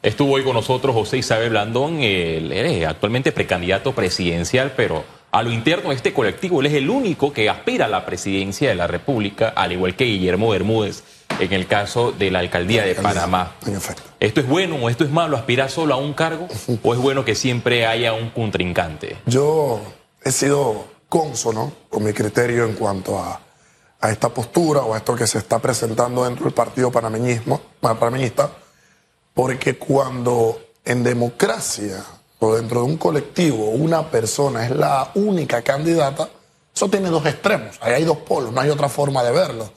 Estuvo hoy con nosotros José Isabel Blandón, él es actualmente precandidato presidencial, pero a lo interno de este colectivo, él es el único que aspira a la presidencia de la República, al igual que Guillermo Bermúdez en el caso de la alcaldía de Panamá. ¿Esto es bueno o esto es malo, aspirar solo a un cargo? ¿O es bueno que siempre haya un contrincante? Yo he sido consono con mi criterio en cuanto a, a esta postura o a esto que se está presentando dentro del partido panameñismo, panameñista, porque cuando en democracia o dentro de un colectivo una persona es la única candidata, eso tiene dos extremos, ahí hay dos polos, no hay otra forma de verlo.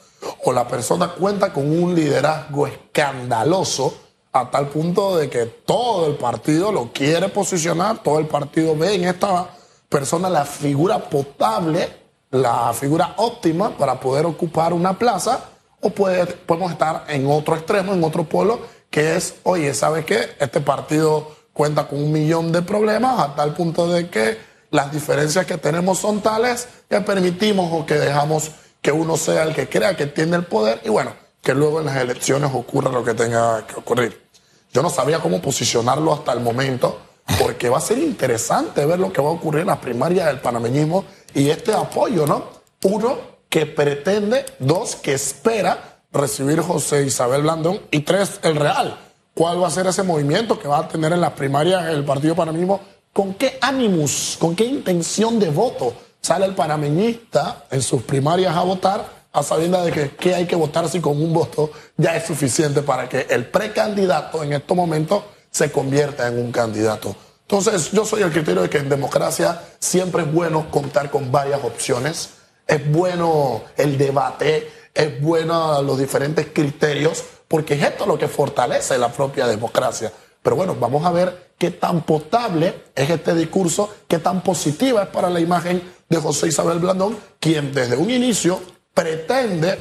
O la persona cuenta con un liderazgo escandaloso a tal punto de que todo el partido lo quiere posicionar, todo el partido ve en esta persona la figura potable, la figura óptima para poder ocupar una plaza, o podemos estar en otro extremo, en otro polo, que es, oye, ¿sabes qué? Este partido cuenta con un millón de problemas a tal punto de que las diferencias que tenemos son tales que permitimos o que dejamos que uno sea el que crea que tiene el poder y bueno, que luego en las elecciones ocurra lo que tenga que ocurrir. Yo no sabía cómo posicionarlo hasta el momento porque va a ser interesante ver lo que va a ocurrir en las primarias del panameñismo y este apoyo, ¿no? Uno, que pretende, dos, que espera recibir José Isabel Blandón y tres, el real. Cuál va a ser ese movimiento que va a tener en las primarias el Partido Panameñismo, con qué ánimos, con qué intención de voto sale el panameñista en sus primarias a votar, a sabiendo de que, que hay que votar si con un voto ya es suficiente para que el precandidato en estos momentos se convierta en un candidato. Entonces, yo soy el criterio de que en democracia siempre es bueno contar con varias opciones, es bueno el debate, es bueno los diferentes criterios, porque es esto lo que fortalece la propia democracia. Pero bueno, vamos a ver qué tan potable es este discurso, qué tan positiva es para la imagen de José Isabel Blandón, quien desde un inicio pretende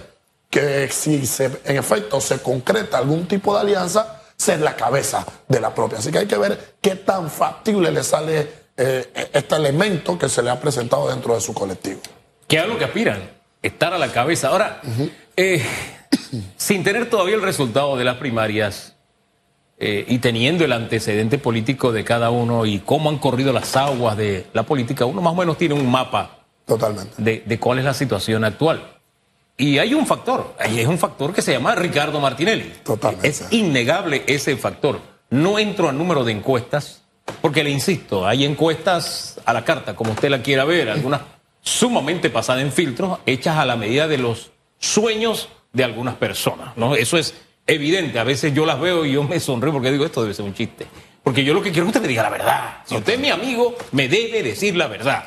que si en efecto se concreta algún tipo de alianza, ser la cabeza de la propia. Así que hay que ver qué tan factible le sale eh, este elemento que se le ha presentado dentro de su colectivo. ¿Qué es lo que aspiran? Estar a la cabeza. Ahora, eh, sin tener todavía el resultado de las primarias eh, y teniendo el antecedente político de cada uno y cómo han corrido las aguas de la política, uno más o menos tiene un mapa Totalmente. De, cuál es la situación actual. Y hay un factor, ahí es un factor que se llama Ricardo Martinelli. Totalmente. Es innegable ese factor. No entro al número de encuestas, porque le insisto, hay encuestas a la carta, como usted la quiera ver, algunas sumamente pasadas en filtros, hechas a la medida de los sueños de algunas personas, ¿no? Eso es evidente. A veces yo las veo y yo me sonrío porque digo, esto debe ser un chiste. Porque yo lo que quiero es que usted me diga la verdad. Si usted es mi amigo, me debe decir la verdad,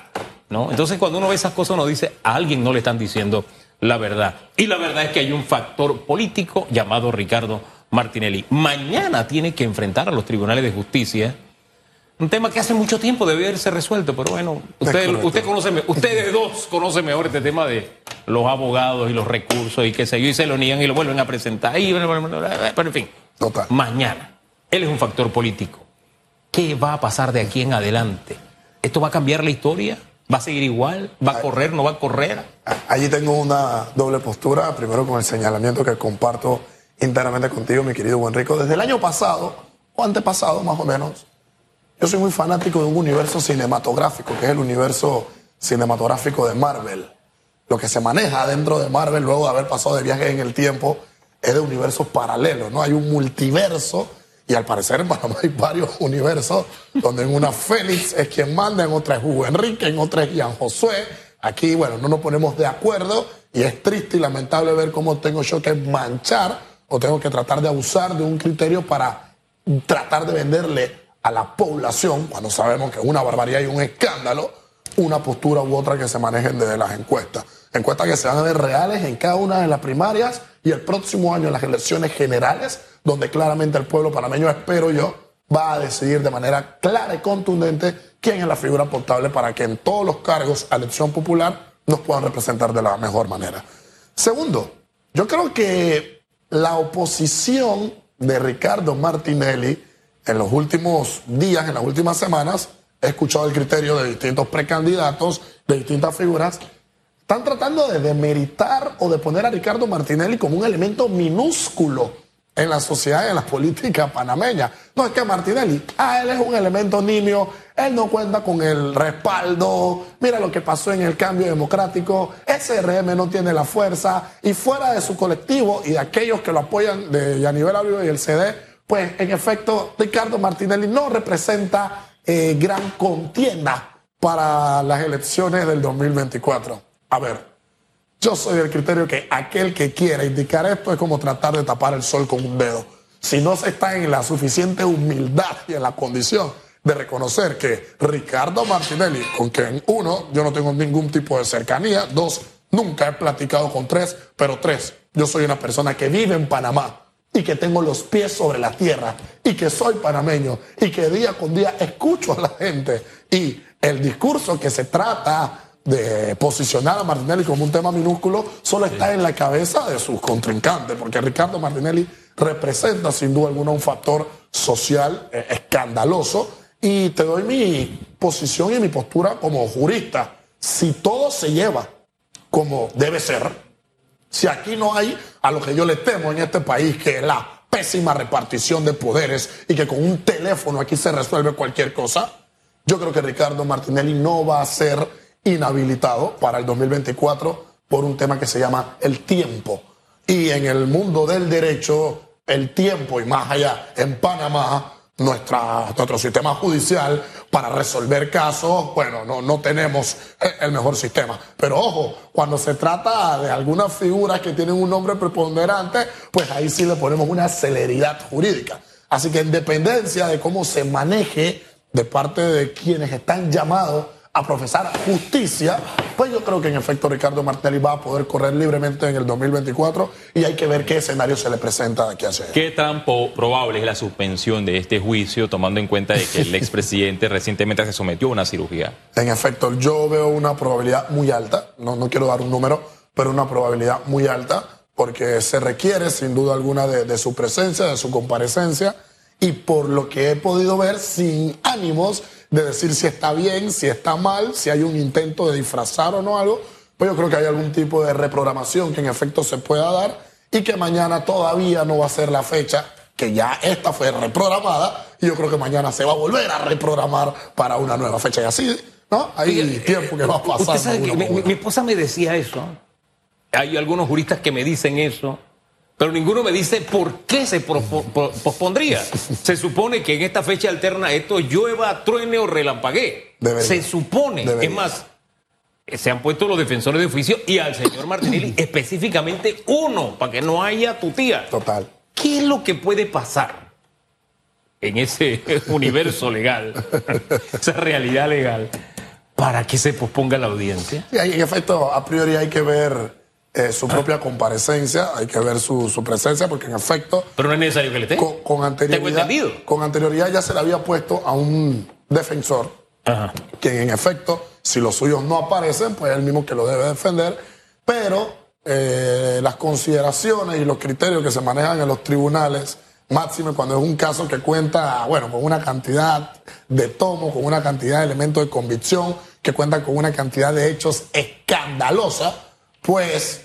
¿no? Entonces cuando uno ve esas cosas uno dice, a alguien no le están diciendo la verdad. Y la verdad es que hay un factor político llamado Ricardo Martinelli. Mañana tiene que enfrentar a los tribunales de justicia un tema que hace mucho tiempo debe haberse resuelto, pero bueno, usted, usted conoce, ustedes dos conocen mejor este tema de los abogados y los recursos y qué sé yo, y se lo niegan y lo vuelven a presentar. pero en fin, mañana, él es un factor político. ¿Qué va a pasar de aquí en adelante? ¿Esto va a cambiar la historia? ¿Va a seguir igual? ¿Va a correr? ¿No va a correr? Allí tengo una doble postura, primero con el señalamiento que comparto internamente contigo, mi querido Enrico. Desde el año pasado, o antepasado más o menos, yo soy muy fanático de un universo cinematográfico, que es el universo cinematográfico de Marvel. Lo que se maneja dentro de Marvel, luego de haber pasado de viajes en el tiempo, es de universos paralelos, ¿no? Hay un multiverso, y al parecer en Panamá hay varios universos, donde en una Félix es quien manda, en otra es Hugo Enrique, en otra es Ian Josué. Aquí, bueno, no nos ponemos de acuerdo, y es triste y lamentable ver cómo tengo yo que manchar o tengo que tratar de abusar de un criterio para tratar de venderle a la población, cuando sabemos que es una barbaridad y un escándalo, una postura u otra que se manejen desde las encuestas. Encuestas que se van a ver reales en cada una de las primarias y el próximo año en las elecciones generales, donde claramente el pueblo panameño, espero yo, va a decidir de manera clara y contundente quién es la figura portable para que en todos los cargos a elección popular nos puedan representar de la mejor manera. Segundo, yo creo que la oposición de Ricardo Martinelli en los últimos días, en las últimas semanas, he escuchado el criterio de distintos precandidatos, de distintas figuras, están tratando de demeritar o de poner a Ricardo Martinelli como un elemento minúsculo en la sociedad y en la política panameña. No, es que Martinelli, ah, él es un elemento nimio, él no cuenta con el respaldo, mira lo que pasó en el cambio democrático, SRM no tiene la fuerza, y fuera de su colectivo y de aquellos que lo apoyan de Yanivel Ávila y el CD, pues en efecto Ricardo Martinelli no representa eh, gran contienda para las elecciones del 2024. A ver, yo soy del criterio que aquel que quiera indicar esto es como tratar de tapar el sol con un dedo si no se está en la suficiente humildad y en la condición de reconocer que Ricardo Martinelli, con quien uno, yo no tengo ningún tipo de cercanía, dos, nunca he platicado con tres, pero tres, yo soy una persona que vive en Panamá y que tengo los pies sobre la tierra y que soy panameño y que día con día escucho a la gente y el discurso que se trata de posicionar a Martinelli como un tema minúsculo solo está en la cabeza de sus contrincantes, porque Ricardo Martinelli representa sin duda alguna un factor social eh, escandaloso y te doy mi posición y mi postura como jurista. Si todo se lleva como debe ser, si aquí no hay a lo que yo le temo en este país, que es la pésima repartición de poderes y que con un teléfono aquí se resuelve cualquier cosa, yo creo que Ricardo Martinelli no va a ser inhabilitado para el 2024 por un tema que se llama el tiempo. Y en el mundo del derecho, el tiempo y más allá, en Panamá, nuestra, nuestro sistema judicial para resolver casos, bueno, no, no tenemos el mejor sistema. Pero ojo, cuando se trata de algunas figuras que tienen un nombre preponderante, pues ahí sí le ponemos una celeridad jurídica. Así que en dependencia de cómo se maneje de parte de quienes están llamados a profesar justicia, pues yo creo que en efecto Ricardo Martelli va a poder correr libremente en el 2024 y hay que ver qué escenario se le presenta de aquí a allá. ¿Qué tan probable es la suspensión de este juicio, tomando en cuenta de que el expresidente recientemente se sometió a una cirugía? En efecto, yo veo una probabilidad muy alta, no, no quiero dar un número, pero una probabilidad muy alta, porque se requiere sin duda alguna de, de su presencia, de su comparecencia, y por lo que he podido ver, sin ánimos de decir si está bien, si está mal, si hay un intento de disfrazar o no algo, pues yo creo que hay algún tipo de reprogramación que en efecto se pueda dar y que mañana todavía no va a ser la fecha, que ya esta fue reprogramada y yo creo que mañana se va a volver a reprogramar para una nueva fecha y así, ¿no? Hay tiempo que va a pasar. mi esposa me decía eso. Hay algunos juristas que me dicen eso pero ninguno me dice por qué se pospondría. Se supone que en esta fecha alterna esto llueva, truene o relampaguee. Se supone. Es más, se han puesto los defensores de oficio y al señor Martinelli específicamente uno, para que no haya tutía. Total. ¿Qué es lo que puede pasar en ese universo legal, esa realidad legal, para que se posponga la audiencia? Sí, en efecto, a priori hay que ver eh, su propia comparecencia, hay que ver su, su, presencia, porque en efecto. Pero no es necesario que le esté. Con, anterioridad. Con anterioridad ya se le había puesto a un defensor, Ajá. quien en efecto, si los suyos no aparecen, pues es el mismo que lo debe defender, pero eh, las consideraciones y los criterios que se manejan en los tribunales, máximo cuando es un caso que cuenta, bueno, con una cantidad de tomos, con una cantidad de elementos de convicción, que cuenta con una cantidad de hechos escandalosa pues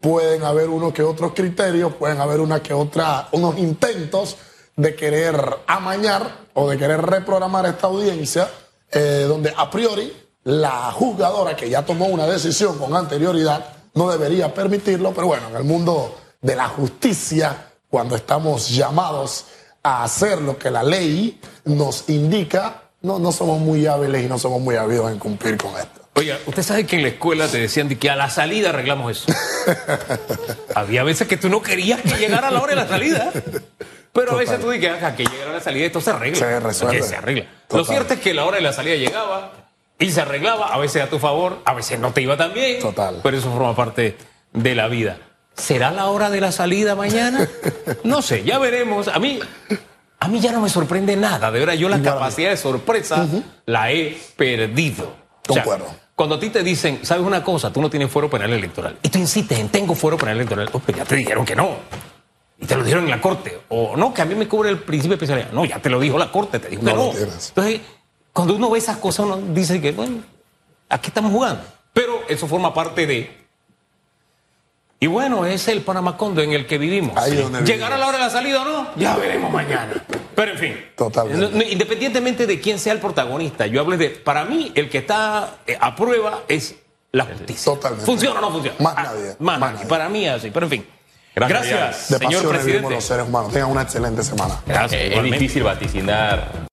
pueden haber unos que otros criterios, pueden haber una que otra, unos intentos de querer amañar o de querer reprogramar esta audiencia, eh, donde a priori la juzgadora que ya tomó una decisión con anterioridad no debería permitirlo, pero bueno, en el mundo de la justicia, cuando estamos llamados a hacer lo que la ley nos indica, no, no somos muy hábiles y no somos muy habidos en cumplir con esto. Oiga, usted sabe que en la escuela te decían que a la salida arreglamos eso. Había veces que tú no querías que llegara la hora de la salida. Pero a veces tú dices que llegara la salida esto se arregla. Se resuelve. Se arregla. Lo cierto es que la hora de la salida llegaba y se arreglaba, a veces a tu favor, a veces no te iba tan bien. Total. Pero eso forma parte de la vida. ¿Será la hora de la salida mañana? No sé, ya veremos. A mí, a mí ya no me sorprende nada. De verdad, yo la capacidad de sorpresa la he perdido. Concuerdo. cuando a ti te dicen, ¿sabes una cosa? Tú no tienes fuero penal electoral. Y tú insistes en tengo fuero penal electoral. Oh, ya te dijeron que no. Y te lo dijeron en la corte. O no, que a mí me cubre el principio de especialidad. No, ya te lo dijo la corte, te dijo que no. Entonces, cuando uno ve esas cosas, uno dice que, bueno, aquí estamos jugando. Pero eso forma parte de Y bueno, es el Panamacondo en el que vivimos. Ahí donde ¿Llegará vivimos. la hora de la salida o no? Ya veremos mañana. Pero en fin. Totalmente. Independientemente de quién sea el protagonista, yo hablo de. Para mí, el que está eh, a prueba es la justicia. Totalmente. ¿Funciona o no funciona? Más Ah, nadie, Más, más nadie. nadie. Para mí, es así. Pero en fin. Gracias, Gracias, De señor pasiones vivimos presidente. los seres humanos. Tengan una excelente semana. Gracias. Eh, es difícil vaticinar